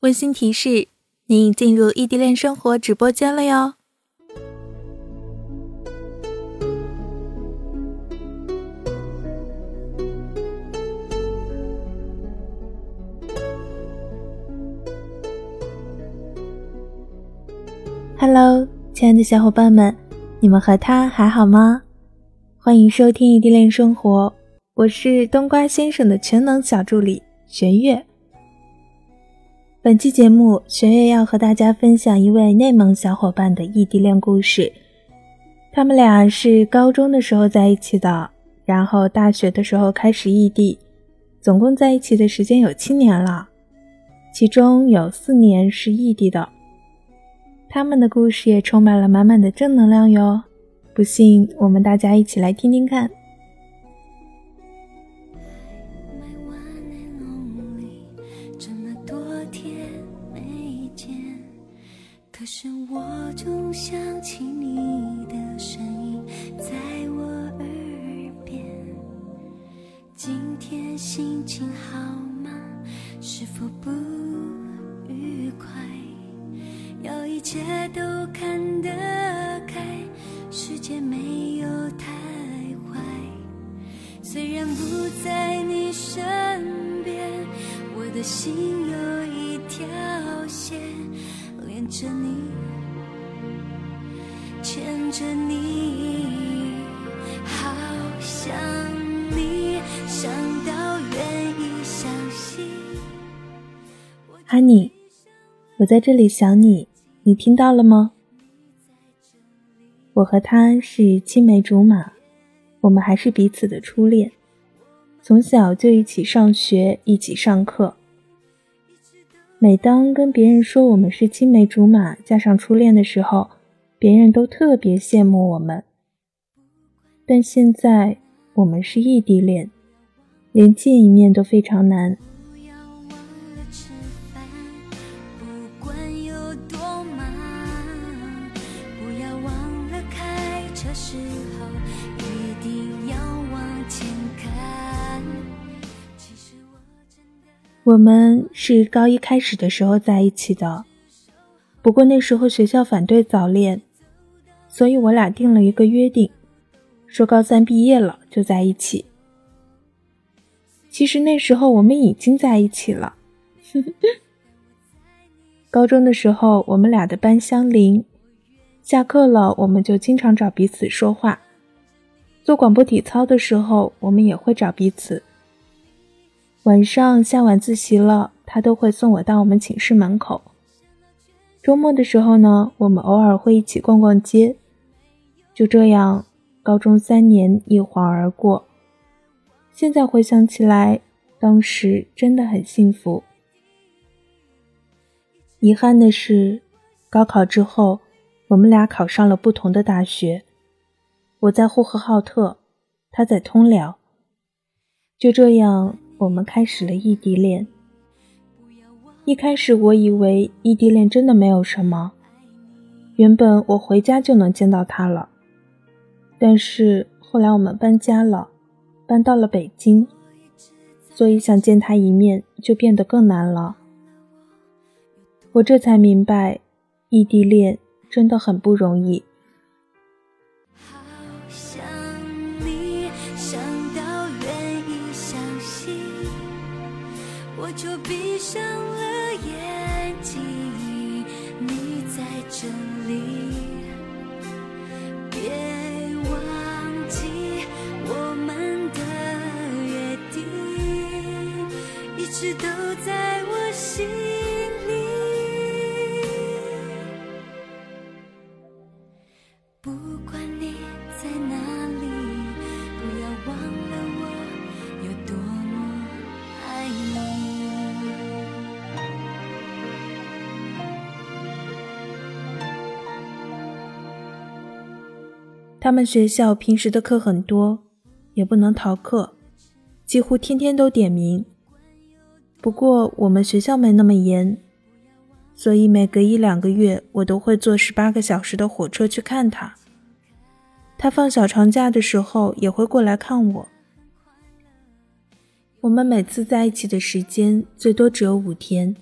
温馨提示：您已进入异地恋生活直播间了哟。Hello，亲爱的小伙伴们，你们和他还好吗？欢迎收听异地恋生活，我是冬瓜先生的全能小助理玄月。本期节目，玄月要和大家分享一位内蒙小伙伴的异地恋故事。他们俩是高中的时候在一起的，然后大学的时候开始异地，总共在一起的时间有七年了，其中有四年是异地的。他们的故事也充满了满满的正能量哟，不信我们大家一起来听听看。想起你的声音，在我耳边。今天心情好吗？是否不愉快？要一切都看得开，世界没有太坏。虽然不在你身边，我的心有一条线。连着你，着你，好想你，想到愿意相信。我在这里想你，你听到了吗？我和他是青梅竹马，我们还是彼此的初恋，从小就一起上学，一起上课。每当跟别人说我们是青梅竹马加上初恋的时候，别人都特别羡慕我们。但现在我们是异地恋，连见一面都非常难。我们是高一开始的时候在一起的，不过那时候学校反对早恋，所以我俩定了一个约定，说高三毕业了就在一起。其实那时候我们已经在一起了。高中的时候我们俩的班相邻，下课了我们就经常找彼此说话，做广播体操的时候我们也会找彼此。晚上下晚自习了，他都会送我到我们寝室门口。周末的时候呢，我们偶尔会一起逛逛街。就这样，高中三年一晃而过。现在回想起来，当时真的很幸福。遗憾的是，高考之后，我们俩考上了不同的大学。我在呼和浩特，他在通辽。就这样。我们开始了异地恋。一开始我以为异地恋真的没有什么，原本我回家就能见到他了。但是后来我们搬家了，搬到了北京，所以想见他一面就变得更难了。我这才明白，异地恋真的很不容易。记忆你在这里。别忘记我们的约定一直都在我心里。不管你他们学校平时的课很多，也不能逃课，几乎天天都点名。不过我们学校没那么严，所以每隔一两个月，我都会坐十八个小时的火车去看他。他放小长假的时候也会过来看我。我们每次在一起的时间最多只有五天，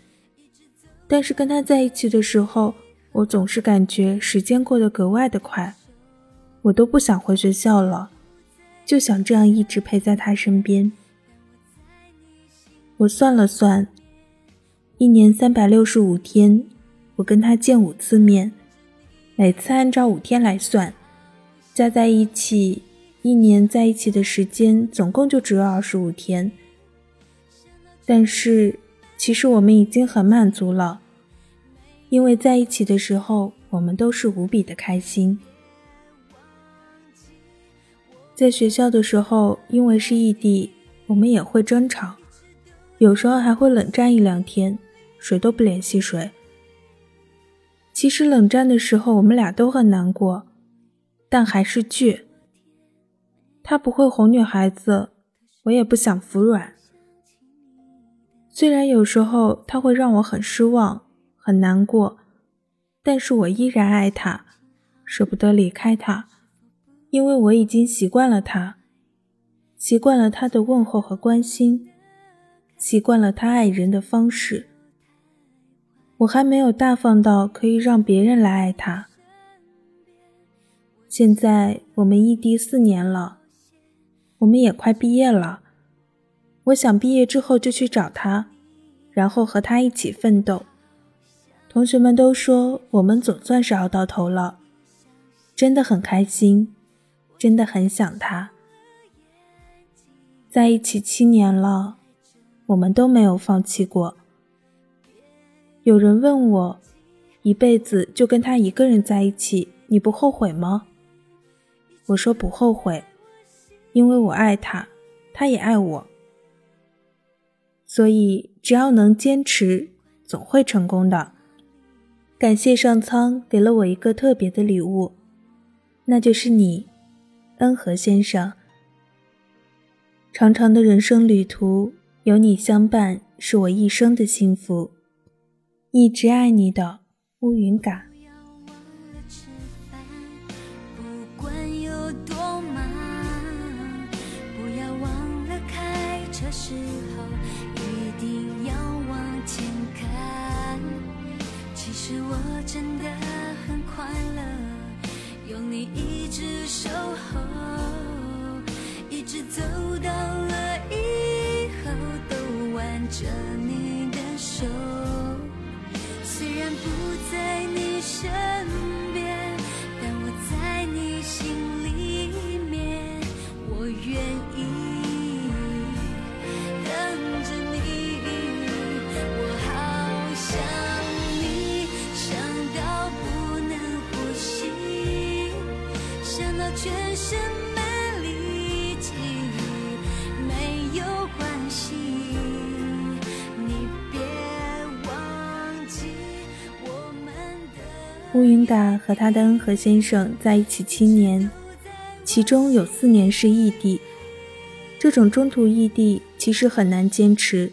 但是跟他在一起的时候，我总是感觉时间过得格外的快，我都不想回学校了，就想这样一直陪在他身边。我算了算，一年三百六十五天，我跟他见五次面，每次按照五天来算，加在一起，一年在一起的时间总共就只有二十五天。但是，其实我们已经很满足了，因为在一起的时候，我们都是无比的开心。在学校的时候，因为是异地，我们也会争吵。有时候还会冷战一两天，谁都不联系谁。其实冷战的时候，我们俩都很难过，但还是倔。他不会哄女孩子，我也不想服软。虽然有时候他会让我很失望、很难过，但是我依然爱他，舍不得离开他，因为我已经习惯了他，习惯了他的问候和关心。习惯了他爱人的方式，我还没有大方到可以让别人来爱他。现在我们异地四年了，我们也快毕业了。我想毕业之后就去找他，然后和他一起奋斗。同学们都说我们总算是熬到头了，真的很开心，真的很想他。在一起七年了。我们都没有放弃过。有人问我，一辈子就跟他一个人在一起，你不后悔吗？我说不后悔，因为我爱他，他也爱我。所以只要能坚持，总会成功的。感谢上苍给了我一个特别的礼物，那就是你，恩和先生。长长的人生旅途。有你相伴，是我一生的幸福。一直爱你的乌云嘎。乌云达和他的恩和先生在一起七年，其中有四年是异地。这种中途异地其实很难坚持，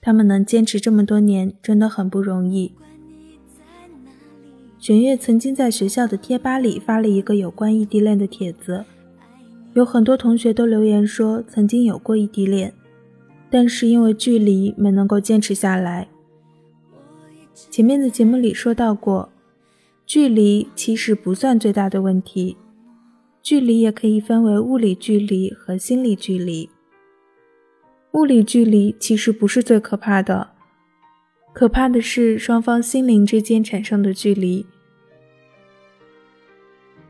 他们能坚持这么多年真的很不容易。玄月曾经在学校的贴吧里发了一个有关异地恋的帖子，有很多同学都留言说曾经有过异地恋，但是因为距离没能够坚持下来。前面的节目里说到过。距离其实不算最大的问题，距离也可以分为物理距离和心理距离。物理距离其实不是最可怕的，可怕的是双方心灵之间产生的距离。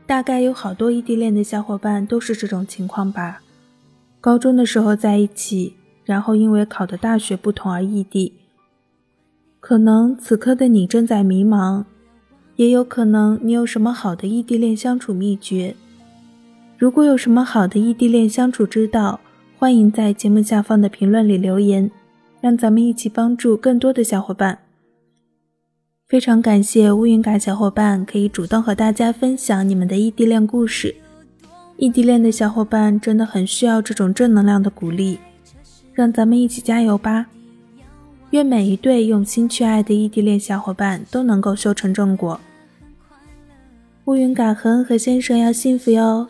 大概有好多异地恋的小伙伴都是这种情况吧？高中的时候在一起，然后因为考的大学不同而异地。可能此刻的你正在迷茫。也有可能你有什么好的异地恋相处秘诀？如果有什么好的异地恋相处之道，欢迎在节目下方的评论里留言，让咱们一起帮助更多的小伙伴。非常感谢乌云嘎小伙伴可以主动和大家分享你们的异地恋故事，异地恋的小伙伴真的很需要这种正能量的鼓励，让咱们一起加油吧！愿每一对用心去爱的异地恋小伙伴都能够修成正果。乌云嘎恒和先生要幸福哟。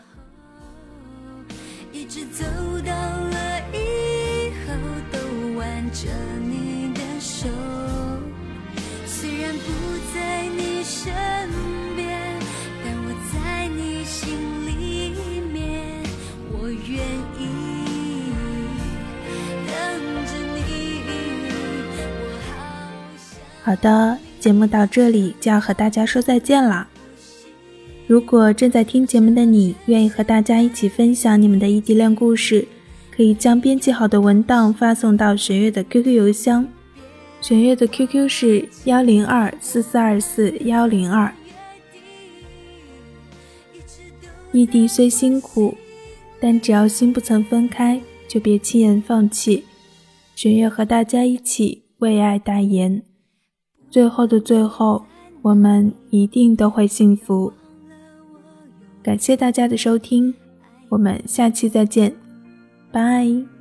好的，节目到这里就要和大家说再见了。如果正在听节目的你愿意和大家一起分享你们的异地恋故事，可以将编辑好的文档发送到玄月的 QQ 邮箱。玄月的 QQ 是幺零二四四二四幺零二。异地虽辛苦，但只要心不曾分开，就别轻言放弃。玄月和大家一起为爱代言。最后的最后，我们一定都会幸福。感谢大家的收听，我们下期再见，拜。